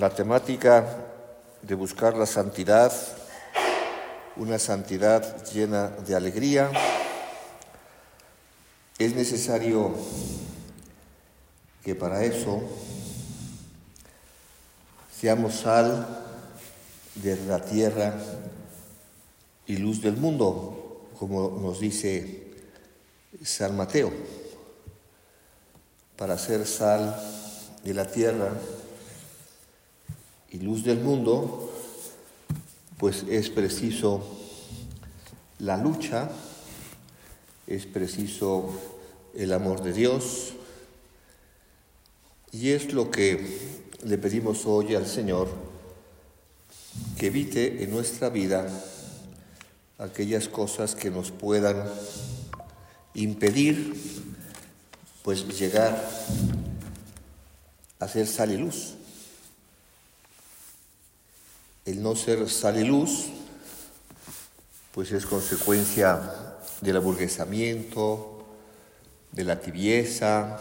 la temática de buscar la santidad, una santidad llena de alegría, es necesario que para eso seamos sal de la tierra y luz del mundo, como nos dice San Mateo. Para ser sal de la tierra, y luz del mundo, pues es preciso la lucha, es preciso el amor de Dios y es lo que le pedimos hoy al Señor, que evite en nuestra vida aquellas cosas que nos puedan impedir pues llegar a ser sal y luz. El no ser sal y luz, pues es consecuencia del aburguesamiento, de la tibieza,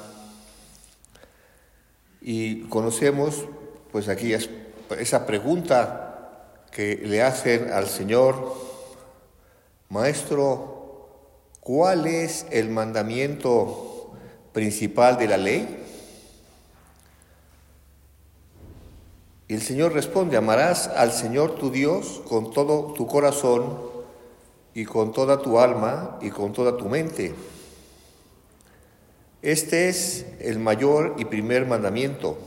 y conocemos pues aquí esa pregunta que le hacen al Señor, Maestro, ¿cuál es el mandamiento principal de la ley? El Señor responde, amarás al Señor tu Dios con todo tu corazón y con toda tu alma y con toda tu mente. Este es el mayor y primer mandamiento.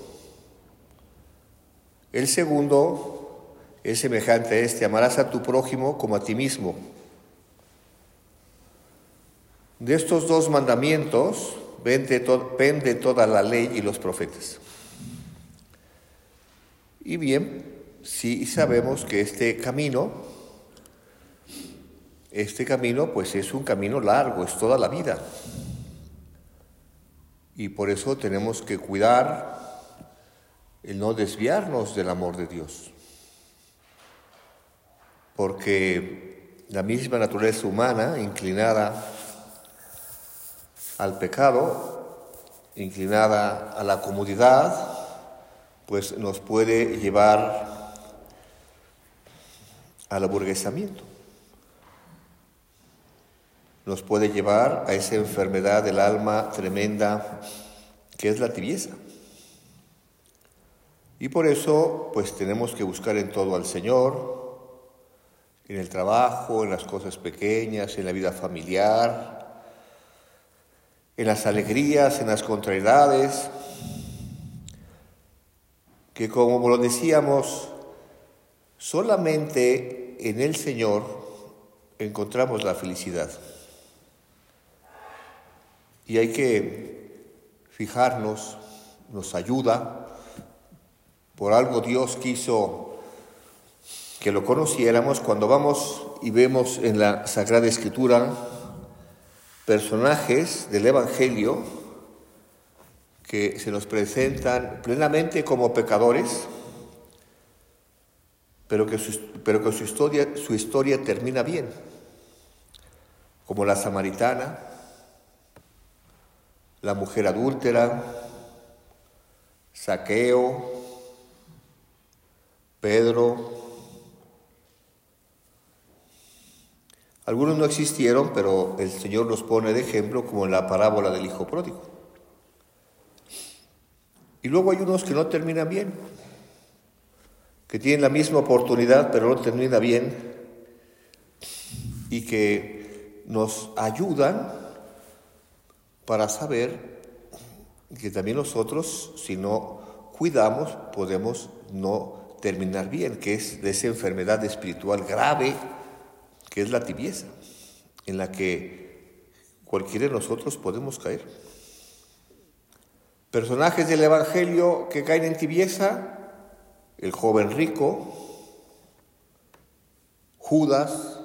El segundo es semejante a este, amarás a tu prójimo como a ti mismo. De estos dos mandamientos pende toda la ley y los profetas. Y bien, sí sabemos que este camino, este camino pues es un camino largo, es toda la vida. Y por eso tenemos que cuidar el no desviarnos del amor de Dios. Porque la misma naturaleza humana, inclinada al pecado, inclinada a la comodidad, pues nos puede llevar al aburguesamiento. Nos puede llevar a esa enfermedad del alma tremenda que es la tibieza. Y por eso, pues tenemos que buscar en todo al Señor, en el trabajo, en las cosas pequeñas, en la vida familiar, en las alegrías, en las contrariedades, que como lo decíamos, solamente en el Señor encontramos la felicidad. Y hay que fijarnos, nos ayuda, por algo Dios quiso que lo conociéramos cuando vamos y vemos en la Sagrada Escritura personajes del Evangelio que se nos presentan plenamente como pecadores, pero que su, pero que su, historia, su historia termina bien, como la samaritana, la mujer adúltera, Saqueo, Pedro. Algunos no existieron, pero el Señor los pone de ejemplo como en la parábola del Hijo Pródigo. Y luego hay unos que no terminan bien. que tienen la misma oportunidad pero no termina bien y que nos ayudan para saber que también nosotros, si no cuidamos, podemos no terminar bien, que es de esa enfermedad espiritual grave, que es la tibieza, en la que cualquiera de nosotros podemos caer. Personajes del Evangelio que caen en tibieza, el joven rico, Judas,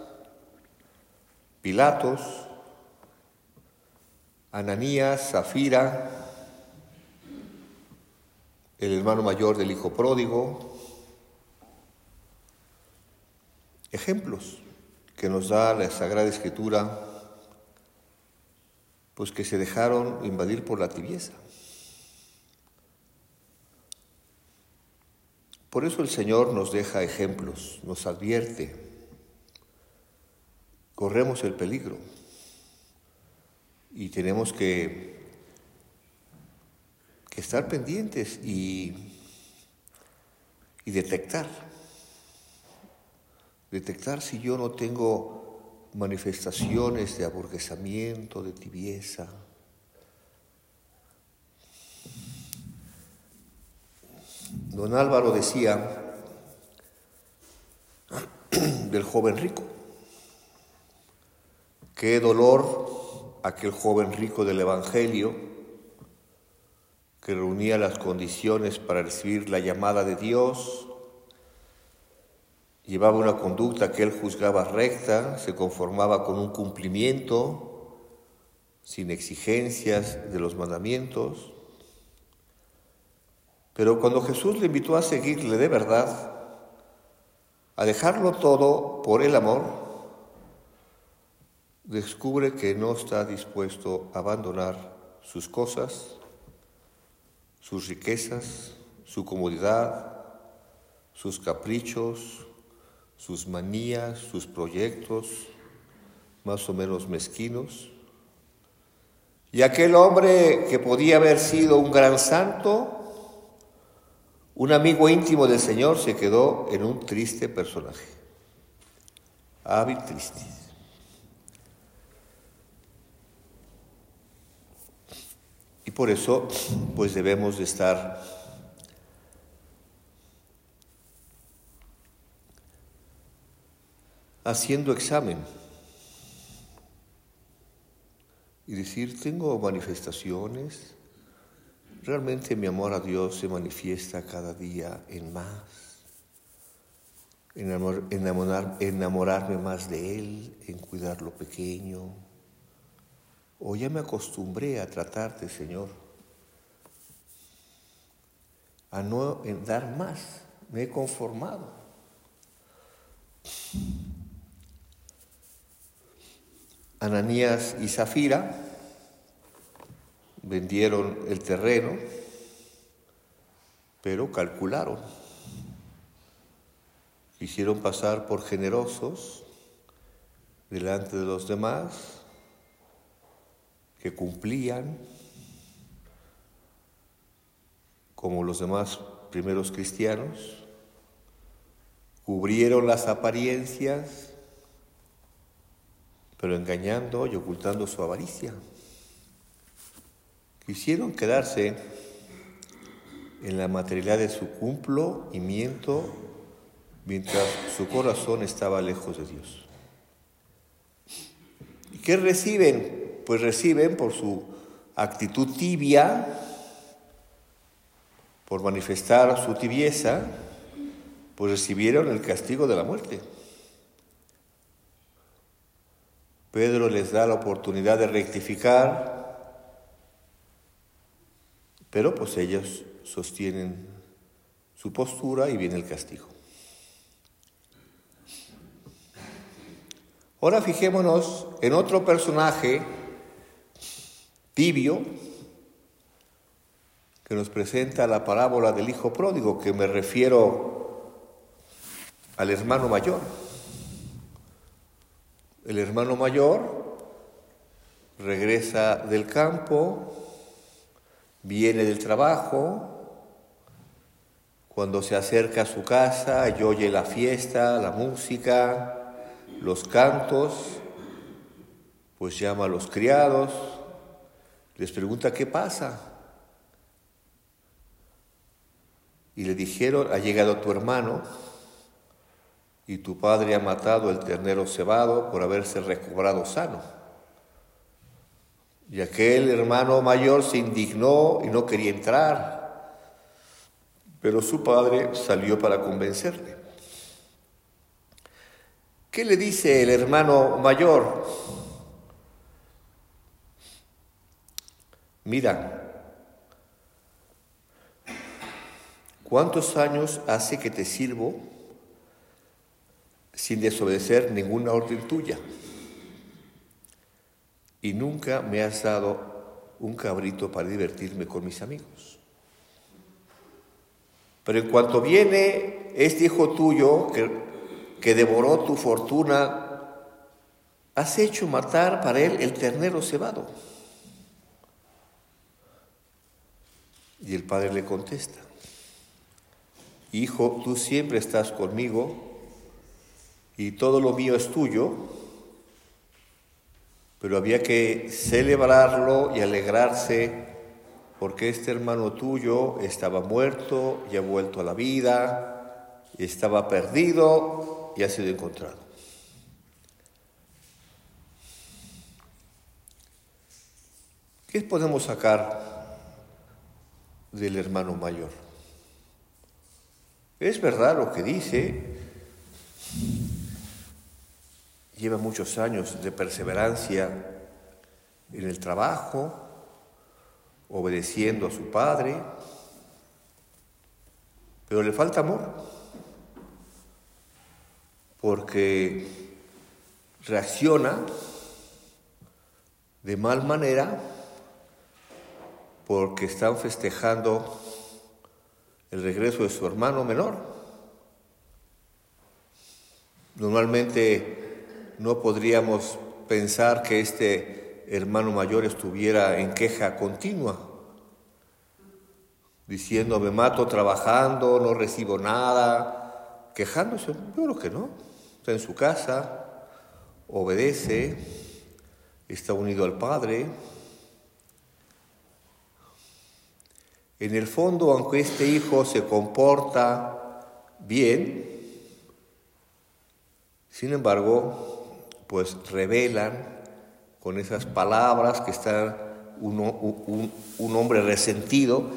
Pilatos, Ananías, Zafira, el hermano mayor del hijo pródigo, ejemplos que nos da la Sagrada Escritura, pues que se dejaron invadir por la tibieza. Por eso el Señor nos deja ejemplos, nos advierte. Corremos el peligro y tenemos que, que estar pendientes y, y detectar. Detectar si yo no tengo manifestaciones de aburguesamiento, de tibieza, Don Álvaro decía del joven rico, qué dolor aquel joven rico del Evangelio que reunía las condiciones para recibir la llamada de Dios, llevaba una conducta que él juzgaba recta, se conformaba con un cumplimiento sin exigencias de los mandamientos, pero cuando Jesús le invitó a seguirle de verdad, a dejarlo todo por el amor, descubre que no está dispuesto a abandonar sus cosas, sus riquezas, su comodidad, sus caprichos, sus manías, sus proyectos, más o menos mezquinos. Y aquel hombre que podía haber sido un gran santo, un amigo íntimo del Señor se quedó en un triste personaje. Hábil triste. Y por eso, pues debemos de estar haciendo examen y decir, tengo manifestaciones, Realmente mi amor a Dios se manifiesta cada día en más, en enamorarme más de Él, en cuidar lo pequeño. O ya me acostumbré a tratarte, Señor, a no dar más, me he conformado. Ananías y Zafira vendieron el terreno, pero calcularon. Quisieron pasar por generosos delante de los demás, que cumplían como los demás primeros cristianos, cubrieron las apariencias, pero engañando y ocultando su avaricia. Quisieron quedarse en la materialidad de su cumplo y miento mientras su corazón estaba lejos de Dios. ¿Y qué reciben? Pues reciben por su actitud tibia, por manifestar su tibieza, pues recibieron el castigo de la muerte. Pedro les da la oportunidad de rectificar, pero pues ellos sostienen su postura y viene el castigo. Ahora fijémonos en otro personaje tibio que nos presenta la parábola del hijo pródigo, que me refiero al hermano mayor. El hermano mayor regresa del campo, viene del trabajo, cuando se acerca a su casa y oye la fiesta, la música, los cantos, pues llama a los criados, les pregunta qué pasa. Y le dijeron, ha llegado tu hermano y tu padre ha matado el ternero cebado por haberse recobrado sano. Y aquel hermano mayor se indignó y no quería entrar, pero su padre salió para convencerle. ¿Qué le dice el hermano mayor? Mira, ¿cuántos años hace que te sirvo sin desobedecer ninguna orden tuya? Y nunca me has dado un cabrito para divertirme con mis amigos. Pero en cuanto viene este hijo tuyo que, que devoró tu fortuna, has hecho matar para él el ternero cebado. Y el padre le contesta, Hijo, tú siempre estás conmigo y todo lo mío es tuyo, pero había que celebrarlo y alegrarse porque este hermano tuyo estaba muerto y ha vuelto a la vida, estaba perdido y ha sido encontrado. ¿Qué podemos sacar del hermano mayor. Es verdad lo que dice, lleva muchos años de perseverancia en el trabajo, obedeciendo a su padre, pero le falta amor, porque reacciona de mal manera porque están festejando el regreso de su hermano menor. Normalmente no podríamos pensar que este hermano mayor estuviera en queja continua, diciendo me mato trabajando, no recibo nada, quejándose. Yo creo que no. Está en su casa, obedece, está unido al Padre. En el fondo, aunque este hijo se comporta bien, sin embargo, pues revelan con esas palabras que está un, un hombre resentido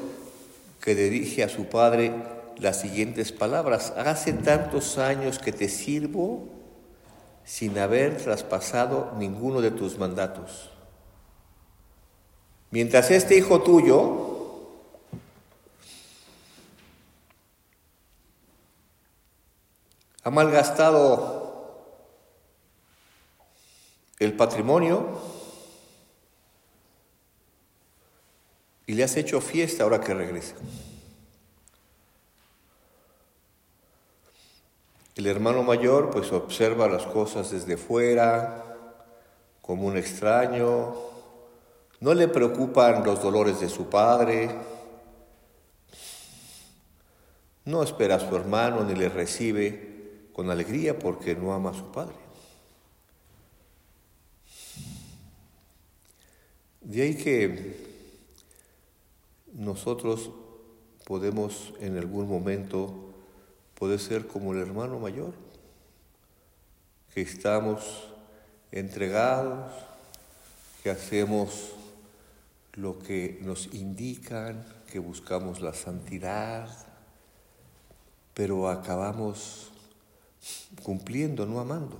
que dirige a su padre las siguientes palabras. Hace tantos años que te sirvo sin haber traspasado ninguno de tus mandatos. Mientras este hijo tuyo ha malgastado el patrimonio y le has hecho fiesta ahora que regresa. El hermano mayor pues observa las cosas desde fuera, como un extraño, no le preocupan los dolores de su padre, no espera a su hermano ni le recibe, con alegría porque no ama a su padre. De ahí que nosotros podemos en algún momento poder ser como el hermano mayor, que estamos entregados, que hacemos lo que nos indican, que buscamos la santidad, pero acabamos cumpliendo, no amando.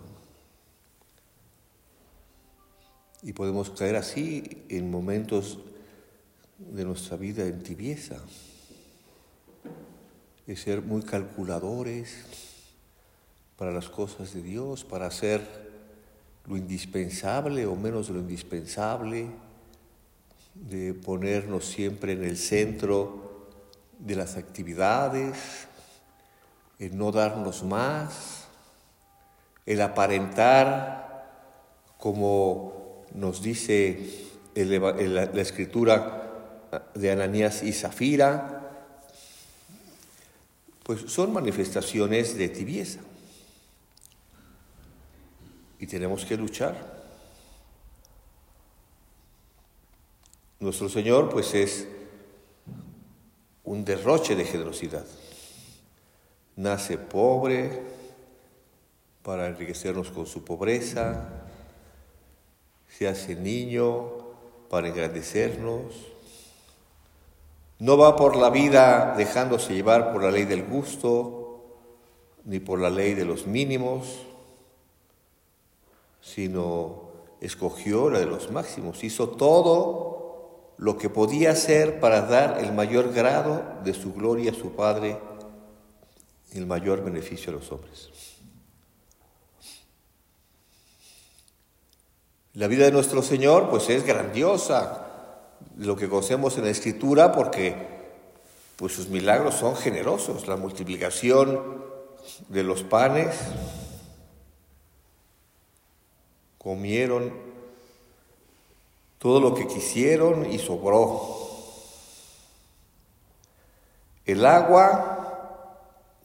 Y podemos caer así en momentos de nuestra vida en tibieza, de ser muy calculadores para las cosas de Dios, para hacer lo indispensable o menos lo indispensable, de ponernos siempre en el centro de las actividades, el no darnos más, el aparentar, como nos dice la escritura de Ananías y Zafira, pues son manifestaciones de tibieza. Y tenemos que luchar. Nuestro Señor pues es un derroche de generosidad. Nace pobre para enriquecernos con su pobreza, se hace niño para engrandecernos, no va por la vida dejándose llevar por la ley del gusto, ni por la ley de los mínimos, sino escogió la de los máximos, hizo todo lo que podía hacer para dar el mayor grado de su gloria a su Padre y el mayor beneficio a los hombres. La vida de nuestro Señor pues es grandiosa, lo que conocemos en la Escritura porque pues sus milagros son generosos, la multiplicación de los panes, comieron todo lo que quisieron y sobró. El agua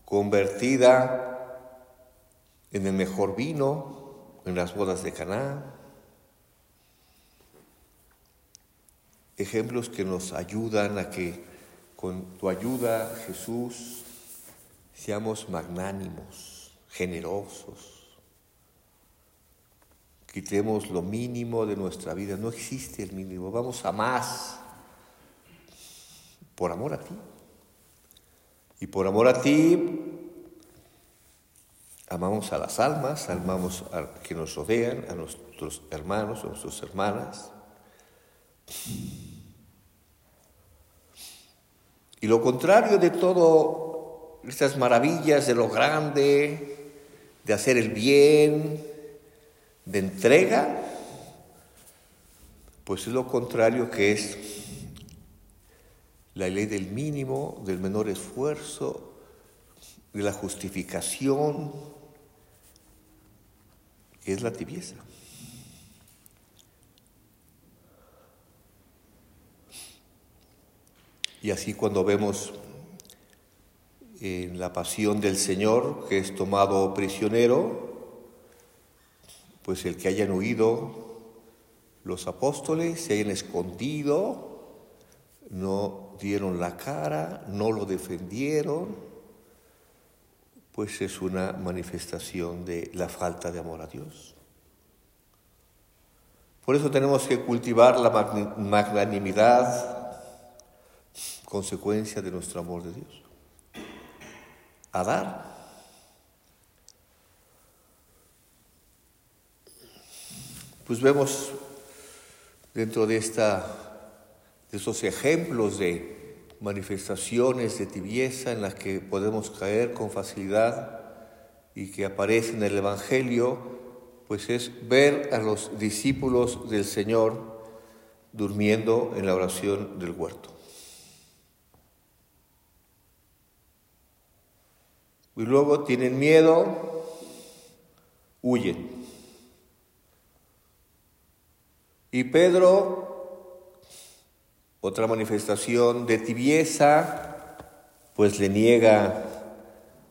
convertida en el mejor vino en las bodas de Caná. Ejemplos que nos ayudan a que con tu ayuda, Jesús, seamos magnánimos, generosos, quitemos lo mínimo de nuestra vida. No existe el mínimo, vamos a más por amor a ti. Y por amor a ti, amamos a las almas, amamos a que nos rodean, a nuestros hermanos, a nuestras hermanas. Y lo contrario de todo estas maravillas de lo grande, de hacer el bien, de entrega, pues es lo contrario que es la ley del mínimo, del menor esfuerzo, de la justificación, que es la tibieza. Y así cuando vemos en la pasión del Señor que es tomado prisionero, pues el que hayan huido los apóstoles, se hayan escondido, no dieron la cara, no lo defendieron, pues es una manifestación de la falta de amor a Dios. Por eso tenemos que cultivar la magnanimidad, consecuencia de nuestro amor de Dios. A dar. Pues vemos dentro de, esta, de esos ejemplos de manifestaciones de tibieza en las que podemos caer con facilidad y que aparecen en el Evangelio, pues es ver a los discípulos del Señor durmiendo en la oración del huerto. Y luego tienen miedo, huyen. Y Pedro, otra manifestación de tibieza, pues le niega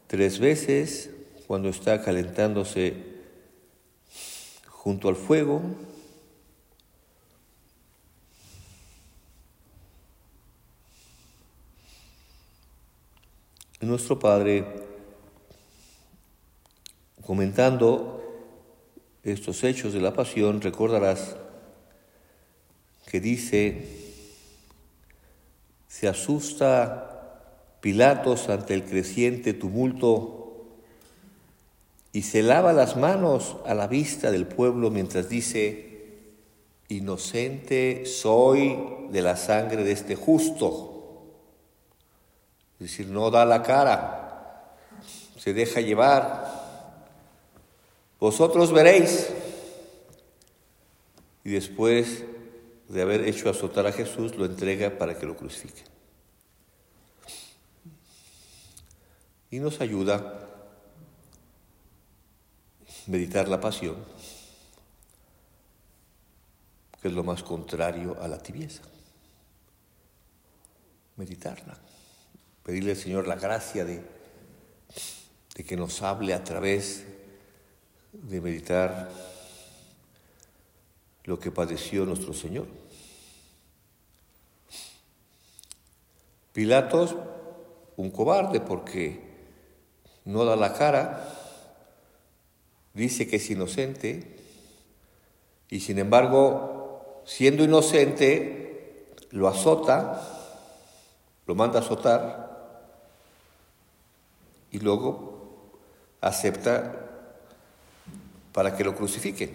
tres veces cuando está calentándose junto al fuego. Nuestro Padre Comentando estos hechos de la pasión, recordarás que dice, se asusta Pilatos ante el creciente tumulto y se lava las manos a la vista del pueblo mientras dice, inocente soy de la sangre de este justo. Es decir, no da la cara, se deja llevar vosotros veréis. Y después de haber hecho azotar a Jesús, lo entrega para que lo crucifique. Y nos ayuda a meditar la pasión, que es lo más contrario a la tibieza. Meditarla, pedirle al Señor la gracia de de que nos hable a través de meditar lo que padeció nuestro Señor. Pilatos, un cobarde porque no da la cara, dice que es inocente y sin embargo, siendo inocente, lo azota, lo manda a azotar y luego acepta para que lo crucifiquen.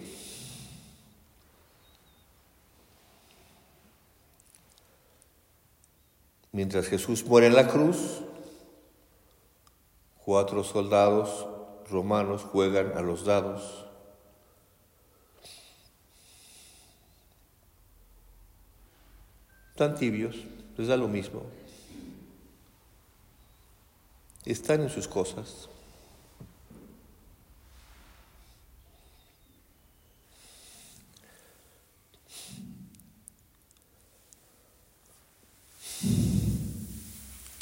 Mientras Jesús muere en la cruz, cuatro soldados romanos juegan a los dados. Tan tibios, les da lo mismo. Están en sus cosas.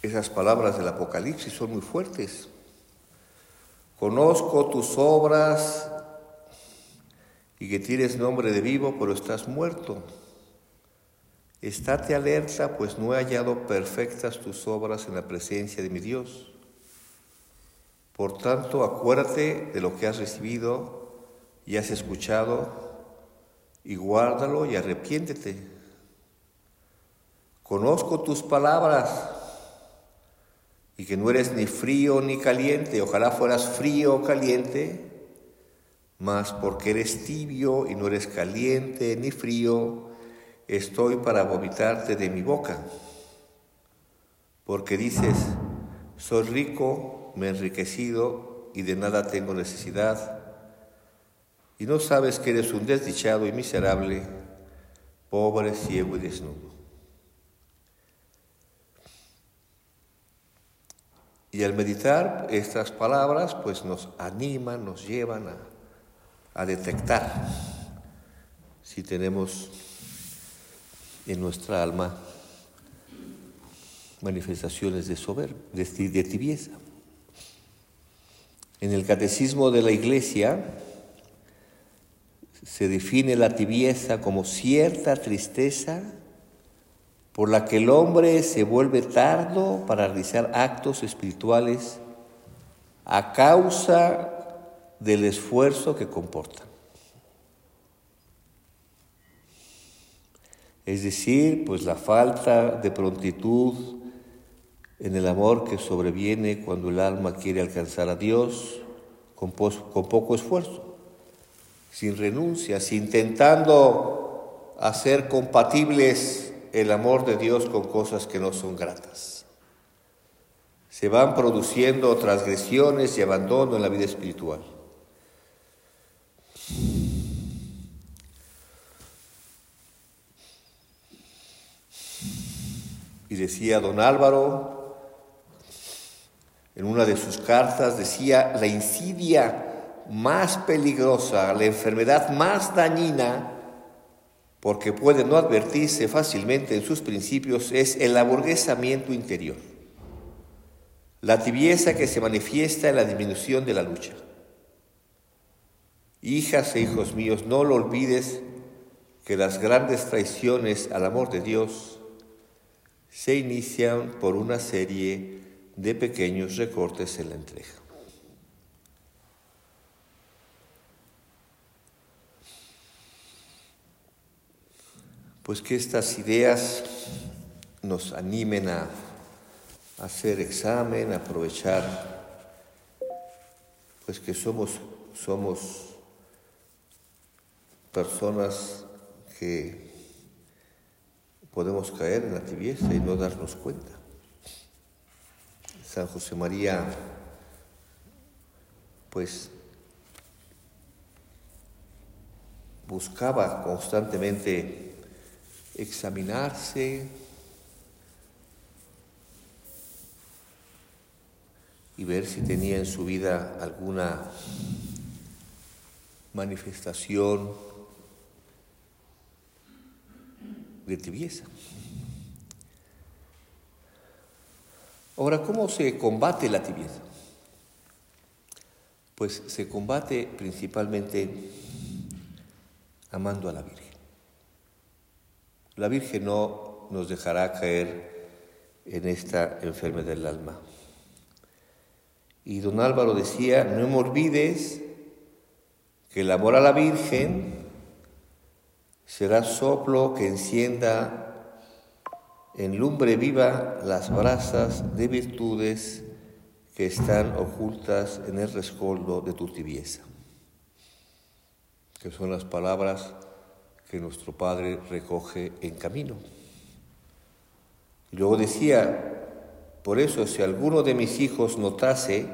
Esas palabras del Apocalipsis son muy fuertes. Conozco tus obras y que tienes nombre de vivo, pero estás muerto. Estate alerta, pues no he hallado perfectas tus obras en la presencia de mi Dios. Por tanto, acuérdate de lo que has recibido y has escuchado, y guárdalo y arrepiéntete. Conozco tus palabras y que no eres ni frío ni caliente, ojalá fueras frío o caliente, mas porque eres tibio y no eres caliente ni frío, estoy para vomitarte de mi boca. Porque dices, soy rico, me he enriquecido y de nada tengo necesidad, y no sabes que eres un desdichado y miserable, pobre, ciego y desnudo. Y al meditar estas palabras, pues nos animan, nos llevan a, detectar si tenemos en nuestra alma manifestaciones de soberbia, de tibieza. En el catecismo de la Iglesia se define la tibieza como cierta tristeza por la que el hombre se vuelve tardo para realizar actos espirituales a causa del esfuerzo que comportan. Es decir, pues la falta de prontitud en el amor que sobreviene cuando el alma quiere alcanzar a Dios con, con poco esfuerzo, sin renuncias, intentando hacer compatibles el amor de Dios con cosas que no son gratas. Se van produciendo transgresiones y abandono en la vida espiritual. Y decía don Álvaro, en una de sus cartas, decía, la insidia más peligrosa, la enfermedad más dañina porque puede no advertirse fácilmente en sus principios, es el aburguesamiento interior, la tibieza que se manifiesta en la disminución de la lucha. Hijas e hijos míos, no lo olvides que las grandes traiciones al amor de Dios se inician por una serie de pequeños recortes en la entrega. Pues que estas ideas nos animen a hacer examen, a aprovechar, pues que somos, somos personas que podemos caer en la tibieza y no darnos cuenta. San José María, pues, buscaba constantemente examinarse y ver si tenía en su vida alguna manifestación de tibieza. Ahora, ¿cómo se combate la tibieza? Pues se combate principalmente amando a la Virgen. La Virgen no nos dejará caer en esta enfermedad del alma. Y don Álvaro decía, no me olvides que el amor a la Virgen será soplo que encienda en lumbre viva las brasas de virtudes que están ocultas en el rescoldo de tu tibieza, que son las palabras que nuestro Padre recoge en camino. Y luego decía, por eso si alguno de mis hijos notase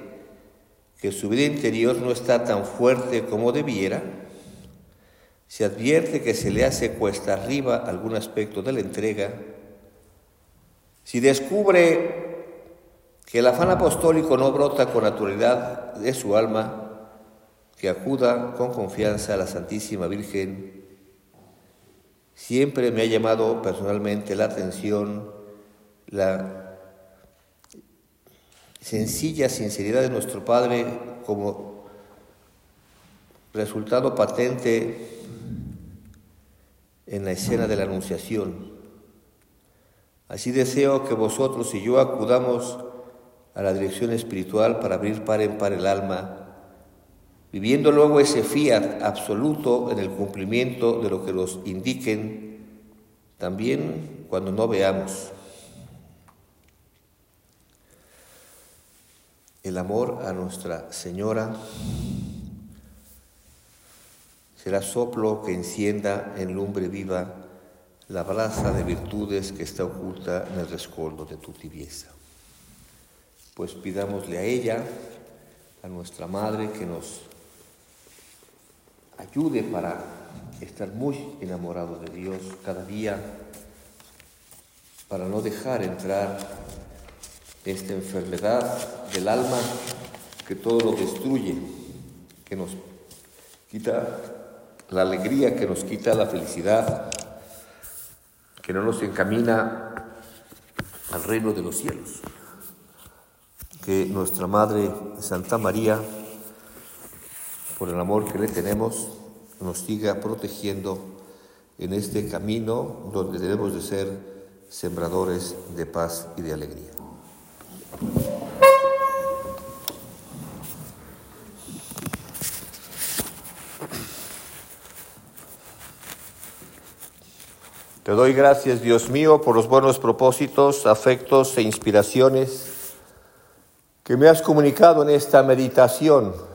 que su vida interior no está tan fuerte como debiera, se advierte que se le hace cuesta arriba algún aspecto de la entrega, si descubre que el afán apostólico no brota con naturalidad de su alma, que acuda con confianza a la Santísima Virgen. Siempre me ha llamado personalmente la atención la sencilla sinceridad de nuestro Padre como resultado patente en la escena de la Anunciación. Así deseo que vosotros y yo acudamos a la dirección espiritual para abrir par en par el alma, viviendo luego ese fiat absoluto en el cumplimiento de lo que nos indiquen, también cuando no veamos. El amor a Nuestra Señora será soplo que encienda en lumbre viva la brasa de virtudes que está oculta en el rescoldo de tu tibieza. Pues pidámosle a ella, a nuestra Madre, que nos ayude para estar muy enamorados de Dios cada día, para no dejar entrar esta enfermedad del alma que todo lo destruye, que nos quita la alegría, que nos quita la felicidad, que no nos encamina al reino de los cielos. Que nuestra Madre Santa María, por el amor que le tenemos, nos siga protegiendo en este camino donde debemos de ser sembradores de paz y de alegría. Te doy gracias, Dios mío, por los buenos propósitos, afectos e inspiraciones que me has comunicado en esta meditación.